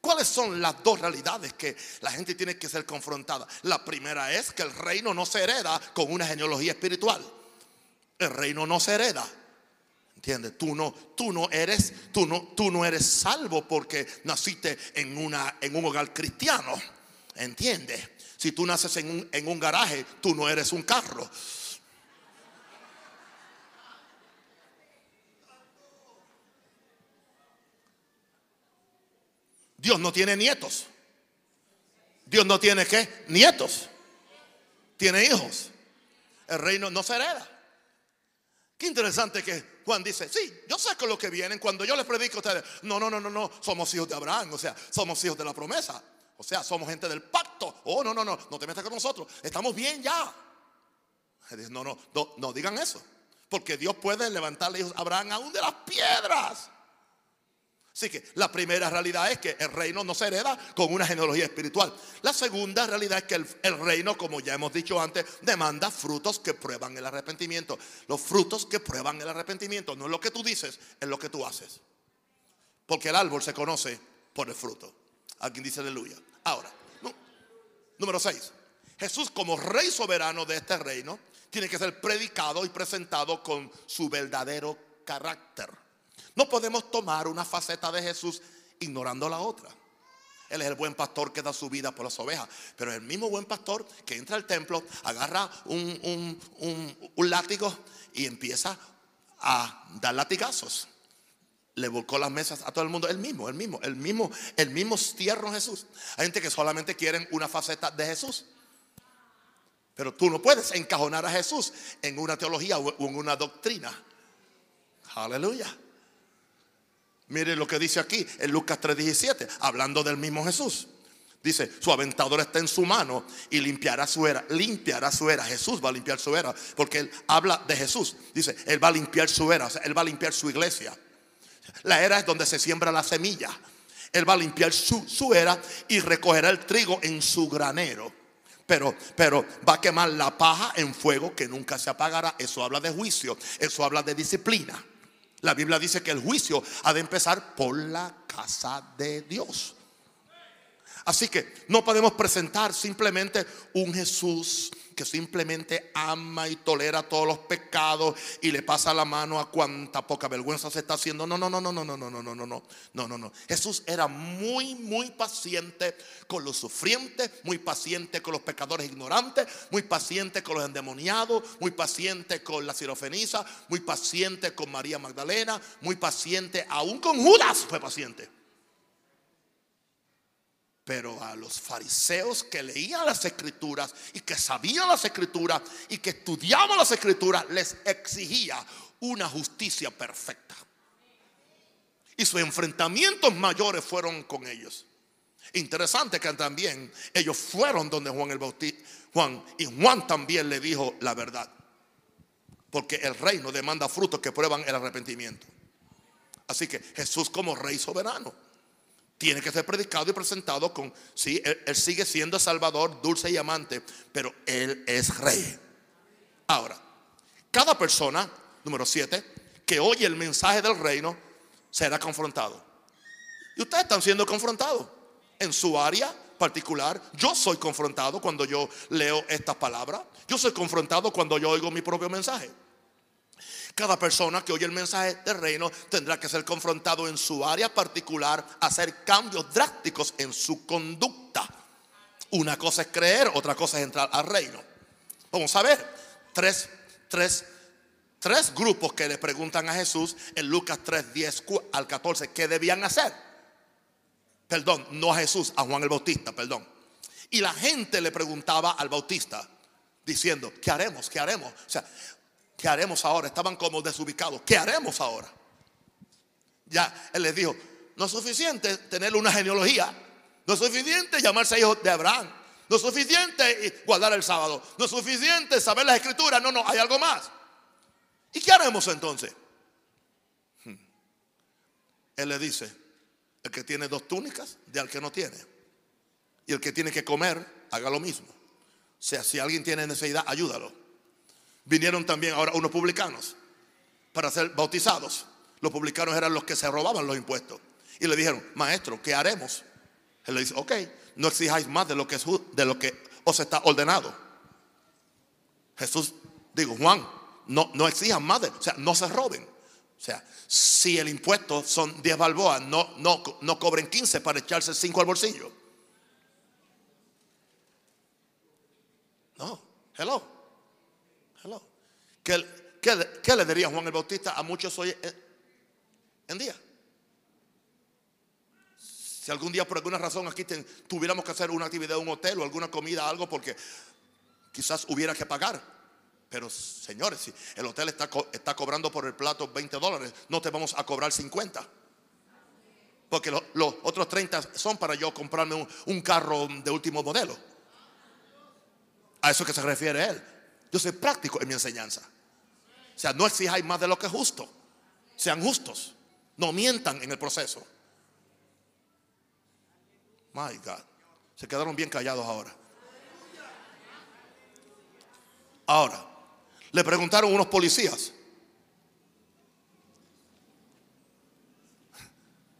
¿Cuáles son las dos realidades que la gente tiene que ser confrontada? La primera es que el reino no se hereda con una genealogía espiritual. El reino no se hereda. ¿Entiendes? Tú no, tú no eres, tú no, tú no eres salvo porque naciste en, una, en un hogar cristiano. ¿Entiendes? Si tú naces en un, en un garaje, tú no eres un carro. Dios no tiene nietos. Dios no tiene qué? Nietos. Tiene hijos. El reino no se hereda. Qué interesante que Juan dice, sí, yo sé con lo que vienen. Cuando yo les predico a ustedes, no, no, no, no, no, somos hijos de Abraham, o sea, somos hijos de la promesa. O sea, somos gente del pacto. Oh, no, no, no, no te metas con nosotros. Estamos bien ya. No, no, no, no digan eso. Porque Dios puede levantarle hijos a Abraham aún de las piedras. Así que la primera realidad es que el reino no se hereda con una genealogía espiritual. La segunda realidad es que el, reino, como ya hemos dicho antes, demanda frutos que prueban el arrepentimiento. Los frutos que prueban el arrepentimiento no es lo que tú dices, es lo que tú haces. Porque el árbol se conoce por el fruto. Alguien dice aleluya. Ahora, número 6. Jesús como rey soberano de este reino tiene que ser predicado y presentado con su verdadero carácter. No podemos tomar una faceta de Jesús ignorando la otra. Él es el buen pastor que da su vida por las ovejas. Pero es el mismo buen pastor que entra al templo, agarra un, látigo y empieza a dar latigazos. Le volcó las mesas a todo el mundo. El mismo, el mismo, el mismo, el mismo tierno Jesús. Hay gente que solamente quieren una faceta de Jesús. Pero tú no puedes encajonar a Jesús en una teología o en una doctrina. Aleluya. Mire lo que dice aquí en Lucas 3:17, hablando del mismo Jesús. Dice, su aventador está en su mano y limpiará su era. Limpiará su era. Jesús va a limpiar su era. Porque él habla de Jesús. Dice, él va a limpiar su era. Él va a limpiar su iglesia. La era es donde se siembra la semilla. Él va a limpiar su, su era y recogerá el trigo en su granero. Pero, pero va a quemar la paja en fuego que nunca se apagará. Eso habla de juicio. Eso habla de disciplina. La Biblia dice que el juicio ha de empezar por la casa de Dios. Así que no podemos presentar simplemente un Jesús que simplemente ama y tolera todos los pecados y le pasa la mano a cuanta poca vergüenza se está haciendo. No, no, no, no, no, no, no, no, no, no, no, no, no, no. Jesús era muy, muy paciente con los sufrientes, muy paciente con los pecadores ignorantes, muy paciente con los endemoniados, muy paciente con la sirofenisa, muy paciente con María Magdalena, muy paciente, aún con Judas fue paciente. Pero a los fariseos que leían las escrituras y que sabían las escrituras y que estudiaban las escrituras, les exigía una justicia perfecta. Y sus enfrentamientos mayores fueron con ellos. Interesante que también ellos fueron donde Juan el Bautista, Juan, y Juan también le dijo la verdad. Porque el reino demanda frutos que prueban el arrepentimiento. Así que Jesús como rey soberano tiene que ser predicado y presentado con, sí, él, sigue siendo Salvador, dulce y amante, pero Él es rey. Ahora, cada persona, número siete, que oye el mensaje del reino, será confrontado. Y ustedes están siendo confrontados en su área particular. Yo soy confrontado cuando yo leo estas palabras. Yo soy confrontado cuando yo oigo mi propio mensaje. Cada persona que oye el mensaje del reino tendrá que ser confrontado en su área particular, hacer cambios drásticos en su conducta. Una cosa es creer, otra cosa es entrar al reino. Vamos a ver tres, tres, tres grupos que le preguntan a Jesús en Lucas 3, 10 al 14 qué debían hacer. Perdón, no a Jesús, a Juan el Bautista, perdón. Y la gente le preguntaba al Bautista diciendo, ¿qué haremos? ¿Qué haremos? O sea, ¿Qué haremos ahora? Estaban como desubicados. ¿Qué haremos ahora? Ya él les dijo, no es suficiente tener una genealogía. No es suficiente llamarse hijo de Abraham. No es suficiente guardar el sábado. No es suficiente saber las escrituras. No, no, hay algo más. ¿Y qué haremos entonces? Hmm. Él le dice, el que tiene dos túnicas, de al que no tiene. Y el que tiene que comer, haga lo mismo. O sea, si alguien tiene necesidad, ayúdalo vinieron también ahora unos publicanos para ser bautizados. Los publicanos eran los que se robaban los impuestos. Y le dijeron, maestro, ¿qué haremos? Él le dice, ok, no exijáis más de lo que, de lo que os está ordenado. Jesús, digo, Juan, no, no exijan más de, o sea, no se roben. O sea, si el impuesto son 10 balboas, no, no, no cobren 15 para echarse 5 al bolsillo. No, hello. ¿Qué, le diría Juan el Bautista a muchos hoy en día? Si algún día por alguna razón aquí tuviéramos que hacer una actividad en un hotel o alguna comida, algo, porque quizás hubiera que pagar. Pero señores, si el hotel está, cobrando por el plato 20 dólares, no te vamos a cobrar 50. Porque los otros 30 son para yo comprarme un, un, carro de último modelo. A eso que se refiere él. Yo soy práctico en mi enseñanza. O sea, no exijáis más de lo que es justo. Sean justos. No mientan en el proceso. My God. Se quedaron bien callados ahora. Ahora, le preguntaron unos policías.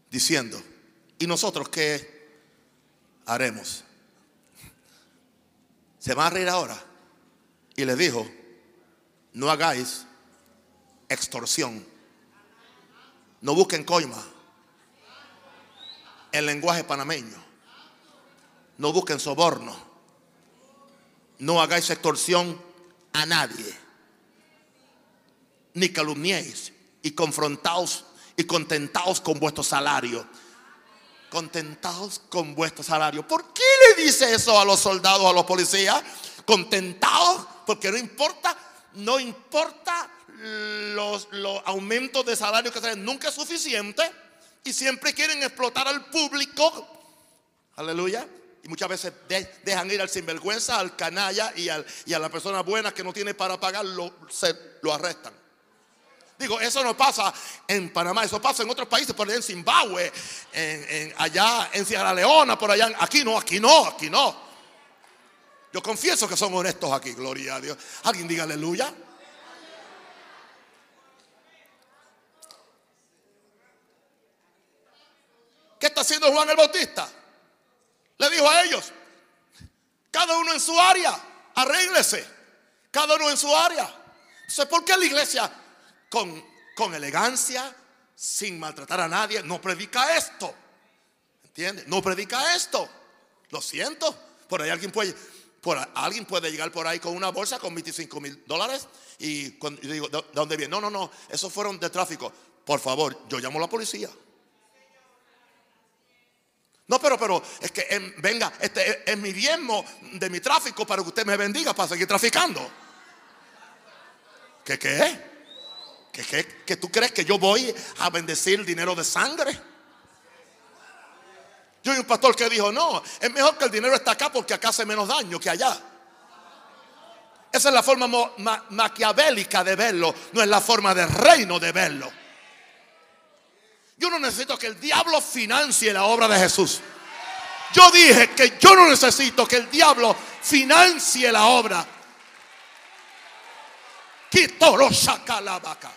Diciendo, ¿Y nosotros qué haremos? Se va a reír ahora. Y le dijo, no hagáis extorsión. No busquen coima. El lenguaje panameño. No busquen soborno. No hagáis extorsión a nadie. Ni calumniéis y confrontaos y contentaos con vuestro salario. Contentaos con vuestro salario. ¿Por qué le dice eso a los soldados, a los policías? Contentaos porque no importa, no importa los, aumentos de salario que se nunca es suficiente y siempre quieren explotar al público. Aleluya. Y muchas veces dejan ir al sinvergüenza, al canalla y, y a la persona buena que no tiene para pagar, lo, se, lo arrestan. Digo, eso no pasa en Panamá, eso pasa en otros países, por allá en Zimbabue, en, allá en Sierra Leona, por allá. Aquí no, aquí no, aquí no. Yo confieso que son honestos aquí, gloria a Dios. Alguien diga aleluya. ¿Qué está haciendo Juan el Bautista? Le dijo a ellos, cada uno en su área, arréglese, cada uno en su área. Entonces, ¿por qué la iglesia con, con elegancia, sin maltratar a nadie, no predica esto? ¿Entiende? No predica esto. Lo siento. Por ahí alguien puede, por, alguien puede llegar por ahí con una bolsa con 25 mil dólares y cuando yo digo, ¿de dónde viene? No, no, no, esos fueron de tráfico. Por favor, yo llamo a la policía. No, pero, pero, es que venga, este es, mi diezmo de mi tráfico para que usted me bendiga para seguir traficando. ¿Qué qué? ¿Qué, qué, qué tú crees que yo voy a bendecir dinero de sangre? Yo y un pastor que dijo, no, es mejor que el dinero esté acá porque acá hace menos daño que allá. Esa es la forma maquiavélica de verlo, no es la forma de reino de verlo. Yo no necesito que el diablo financie la obra de Jesús. Yo dije que yo no necesito que el diablo financie la obra. Quito saca la vaca.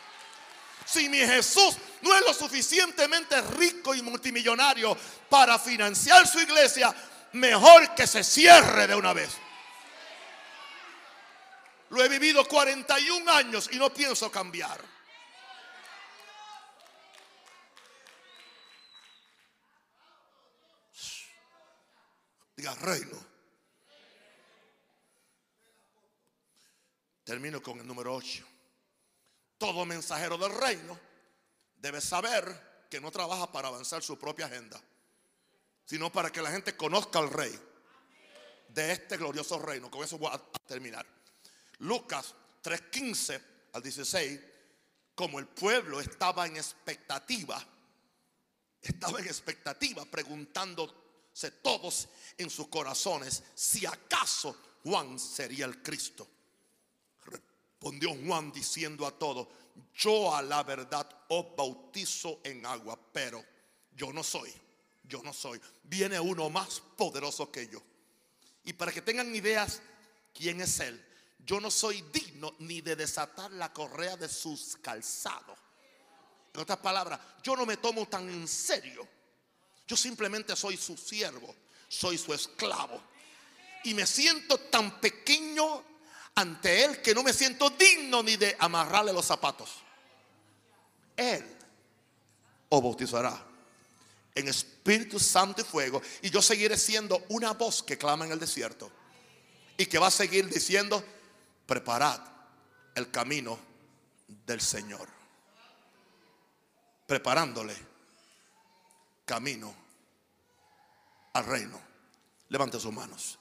Si mi Jesús no es lo suficientemente rico y multimillonario para financiar su iglesia, mejor que se cierre de una vez. Lo he vivido 41 años y no pienso cambiar. Diga reino. Termino con el número 8. Todo mensajero del reino debe saber que no trabaja para avanzar su propia agenda, sino para que la gente conozca al rey de este glorioso reino. Con eso voy a terminar. Lucas 3:15 al 16, como el pueblo estaba en expectativa, estaba en expectativa preguntando todos en sus corazones si acaso Juan sería el Cristo. Respondió Juan diciendo a todos, yo a la verdad os bautizo en agua, pero yo no soy, yo no soy. Viene uno más poderoso que yo. Y para que tengan ideas quién es él, yo no soy digno ni de desatar la correa de sus calzados. En otras palabras, yo no me tomo tan en serio yo simplemente soy su siervo, soy su esclavo. Y me siento tan pequeño ante Él que no me siento digno ni de amarrarle los zapatos. Él os bautizará en Espíritu Santo y fuego. Y yo seguiré siendo una voz que clama en el desierto. Y que va a seguir diciendo, preparad el camino del Señor. Preparándole camino al reino. Levante sus manos.